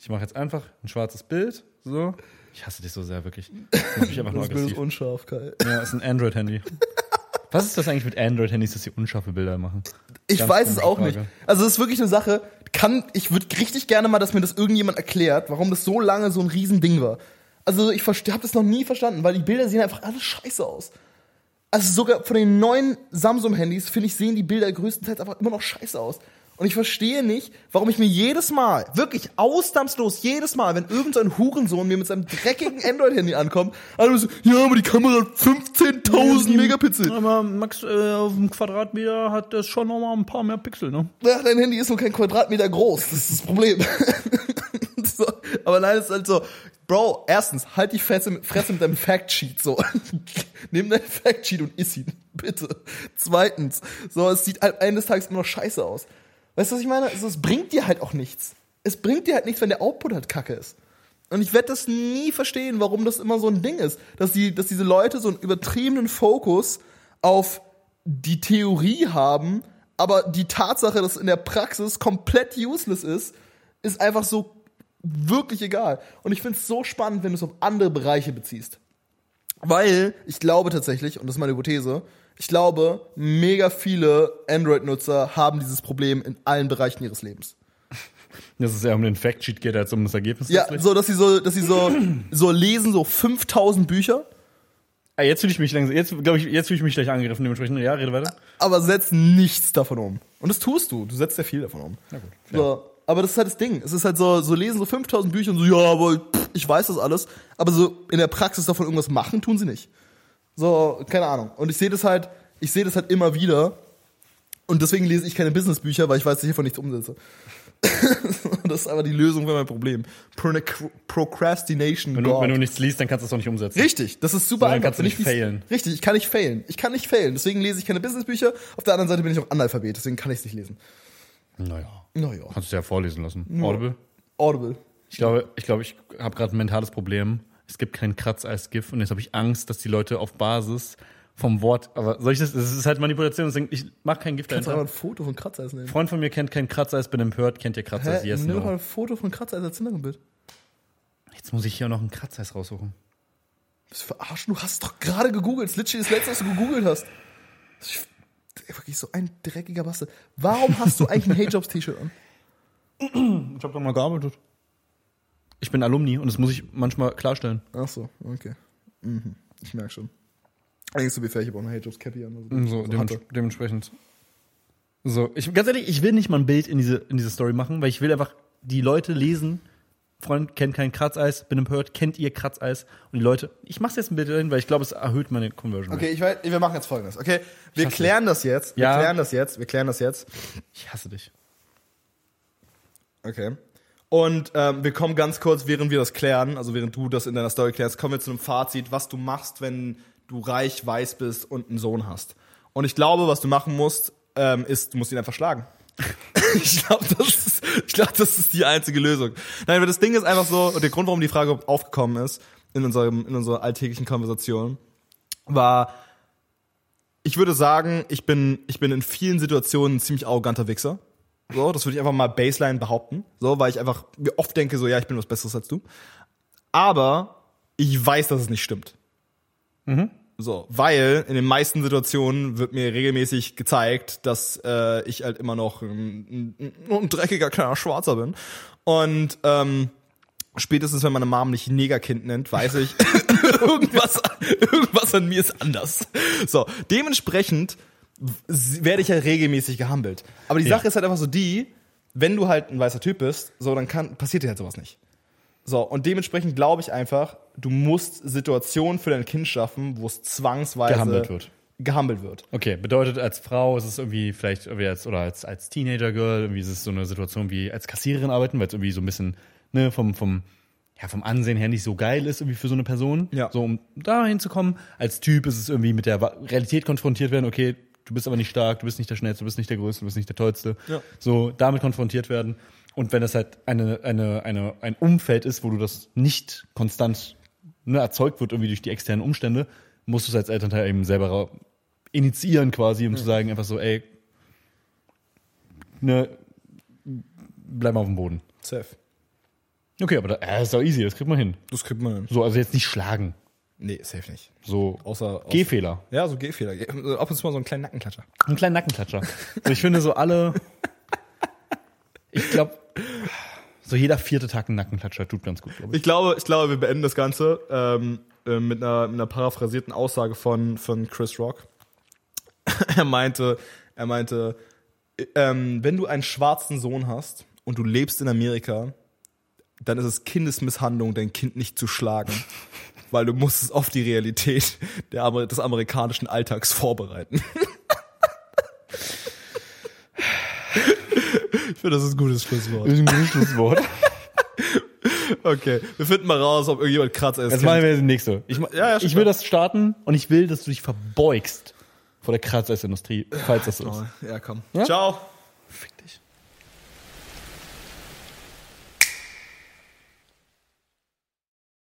Ich mache jetzt einfach ein schwarzes Bild. So. Ich hasse dich so sehr, wirklich. Das mich einfach nur Das Bild ist unscharf, Kai. Ja, ist ein Android-Handy. Was ist das eigentlich mit Android-Handys, dass sie unscharfe Bilder machen? Ich Ganz weiß es auch Frage. nicht. Also das ist wirklich eine Sache, kann, ich würde richtig gerne mal, dass mir das irgendjemand erklärt, warum das so lange so ein Riesending war. Also ich habe das noch nie verstanden, weil die Bilder sehen einfach alle scheiße aus. Also sogar von den neuen Samsung-Handys, finde ich, sehen die Bilder größtenteils einfach immer noch scheiße aus. Und ich verstehe nicht, warum ich mir jedes Mal, wirklich ausnahmslos jedes Mal, wenn irgendein so ein Hurensohn mir mit seinem dreckigen Android-Handy ankommt, alle so, ja, aber die Kamera hat 15.000 Megapixel. Aber Max, äh, auf dem Quadratmeter hat das schon noch mal ein paar mehr Pixel, ne? Ja, dein Handy ist nur kein Quadratmeter groß. Das ist das Problem. so, aber nein, es ist halt so, Bro, erstens, halt die Fresse, mit- Fresse mit deinem Factsheet so. Nimm dein Factsheet und iss ihn. Bitte. Zweitens, so, es sieht am Ende des Tages immer noch scheiße aus. Weißt du, was ich meine? Also, es bringt dir halt auch nichts. Es bringt dir halt nichts, wenn der Output halt kacke ist. Und ich werde das nie verstehen, warum das immer so ein Ding ist. Dass, die, dass diese Leute so einen übertriebenen Fokus auf die Theorie haben, aber die Tatsache, dass es in der Praxis komplett useless ist, ist einfach so wirklich egal. Und ich finde es so spannend, wenn du es auf andere Bereiche beziehst. Weil ich glaube tatsächlich, und das ist meine Hypothese, ich glaube, mega viele Android-Nutzer haben dieses Problem in allen Bereichen ihres Lebens. Dass es ja um den Factsheet geht, als um das Ergebnis. Ja, so, dass sie so, dass sie so, so lesen, so 5000 Bücher, Ah, jetzt fühle ich mich langsam, jetzt glaube ich, jetzt fühle ich mich gleich angegriffen, dementsprechend. Ja, rede weiter. aber setzen nichts davon um. Und das tust du. Du setzt ja viel davon um. Na gut. So, aber das ist halt das Ding. Es ist halt so, so lesen so 5000 Bücher und so, ja, aber pff, ich weiß das alles. Aber so in der Praxis davon irgendwas machen, tun sie nicht. So, keine Ahnung. Und ich sehe das halt, ich sehe das halt immer wieder. Und deswegen lese ich keine Businessbücher, weil ich weiß, dass ich hiervon nichts umsetze. das ist aber die Lösung für mein Problem. Procrastination Wenn du, wenn du nichts liest, dann kannst du es auch nicht umsetzen. Richtig, das ist super Sondern einfach. kannst du nicht failen. Richtig, ich kann nicht failen. Ich kann nicht failen. Deswegen lese ich keine Businessbücher. Auf der anderen Seite bin ich auch Analphabet, deswegen kann ich es nicht lesen. Naja. Naja. Kannst du ja vorlesen lassen. Audible. Audible. Ich glaube, ich, glaube, ich habe gerade ein mentales Problem. Es gibt keinen Kratzeis-GIF und jetzt habe ich Angst, dass die Leute auf Basis vom Wort, aber soll ich das, das ist halt Manipulation, deswegen, ich mache kein GIF Kannst du einfach dahinter. ein Foto von Kratzeis nehmen? Ein Freund von mir kennt kein Kratzeis, bin empört, kennt ihr Kratzeis? Hä? Yes, Nimm doch mal no. ein Foto von Kratzeis als Hintergrundbild. Jetzt muss ich hier noch einen Kratzeis raussuchen. Bist du verarschen? Du hast es doch gerade gegoogelt. Das ist literally das letzte, was du gegoogelt hast. Ist wirklich so ein dreckiger Bastard. Warum hast du eigentlich ein Hey Jobs T-Shirt an? Ich habe doch mal gearbeitet. Ich bin Alumni und das muss ich manchmal klarstellen. Ach so, okay. Mhm. Ich merke schon. Eigentlich so wie fair, ich habe auch eine Hey Jobs Cappy an. Also So, so dements hatte. dementsprechend. So, ich, ganz ehrlich, ich will nicht mal ein Bild in diese, in diese Story machen, weil ich will einfach die Leute lesen. Freund kennt kein Kratzeis, bin empört, kennt ihr Kratzeis? Und die Leute, ich mach's jetzt ein Bild dahin, weil ich glaube, es erhöht meine Conversion. Okay, ich weiß, wir machen jetzt folgendes. Okay, wir klären das jetzt. Wir Ja. klären das jetzt. Wir klären das jetzt. Ich hasse dich. Okay. Und ähm, wir kommen ganz kurz, während wir das klären, also während du das in deiner Story klärst, kommen wir zu einem Fazit, was du machst, wenn du reich, weiß bist und einen Sohn hast. Und ich glaube, was du machen musst, ähm, ist, du musst ihn einfach schlagen. ich glaube, das, ist- ich glaub, das ist die einzige Lösung. Nein, aber das Ding ist einfach so, und der Grund, warum die Frage aufgekommen ist, in, unserem, in unserer alltäglichen Konversation, war, ich würde sagen, ich bin, ich bin in vielen Situationen ein ziemlich arroganter Wichser. So, das würde ich einfach mal Baseline behaupten. So, weil ich einfach mir oft denke, so, ja, ich bin was Besseres als du. Aber ich weiß, dass es nicht stimmt. So, weil in den meisten Situationen wird mir regelmäßig gezeigt, dass äh, ich halt immer noch ein, ein, ein dreckiger kleiner Schwarzer bin. Und ähm, spätestens wenn meine Mom mich Negerkind nennt, weiß ich, irgendwas, irgendwas an mir ist anders. So, dementsprechend werde ich ja regelmäßig gehandelt. Aber die Ja. Sache ist halt einfach so die, wenn du halt ein weißer Typ bist, so, dann kann, passiert dir halt sowas nicht. So, und dementsprechend glaube ich einfach, du musst Situationen für dein Kind schaffen, wo es zwangsweise Gehandelt wird. Gehandelt wird. Okay, bedeutet als Frau ist es irgendwie vielleicht irgendwie als, oder als, als Teenager-Girl, irgendwie ist es so eine Situation wie als Kassiererin arbeiten, weil es irgendwie so ein bisschen ne, vom, vom, ja, vom Ansehen her nicht so geil ist irgendwie für so eine Person. Ja. So, um da hinzukommen. Als Typ ist es irgendwie mit der Realität konfrontiert werden, okay, du bist aber nicht stark, du bist nicht der Schnellste, du bist nicht der Größte, du bist nicht der Tollste. Ja. So, damit konfrontiert werden. Und wenn das halt eine, eine, eine, ein Umfeld ist, wo du das nicht konstant ne, erzeugt wird, irgendwie durch die externen Umstände, musst du es als Elternteil eben selber initiieren quasi, um zu sagen, einfach so, ey, ne, bleib mal auf dem Boden. Safe. Okay, aber da, äh, ist doch easy, das kriegt man hin. Das kriegt man hin. So, also jetzt nicht schlagen. Nee, safe nicht. So, Außer, außer Gehfehler. Ja, so Gehfehler. Ab und zu mal so einen kleinen Nackenklatscher. Einen kleinen Nackenklatscher. So, ich finde so alle, ich glaube, so jeder vierte Tag ein Nackenklatscher tut ganz gut, glaube ich. Ich glaube, ich glaube, wir beenden das Ganze ähm, äh, mit, einer, mit einer paraphrasierten Aussage von, von Chris Rock. er meinte, er meinte, äh, ähm, wenn du einen schwarzen Sohn hast und du lebst in Amerika, dann ist es Kindesmisshandlung, dein Kind nicht zu schlagen. Weil du musst es auf die Realität der, Amer- des amerikanischen Alltags vorbereiten. ich finde, das ist ein gutes Schlusswort. ist ein gutes Schlusswort. Okay, wir finden mal raus, ob irgendjemand Kratzer ist. Jetzt machen wir das nächste. Ich, Ja, ja, ich will das starten und ich will, dass du dich verbeugst vor der Kratzeisindustrie, falls das so ist. Ja, komm. Ja? Ciao. Fick dich.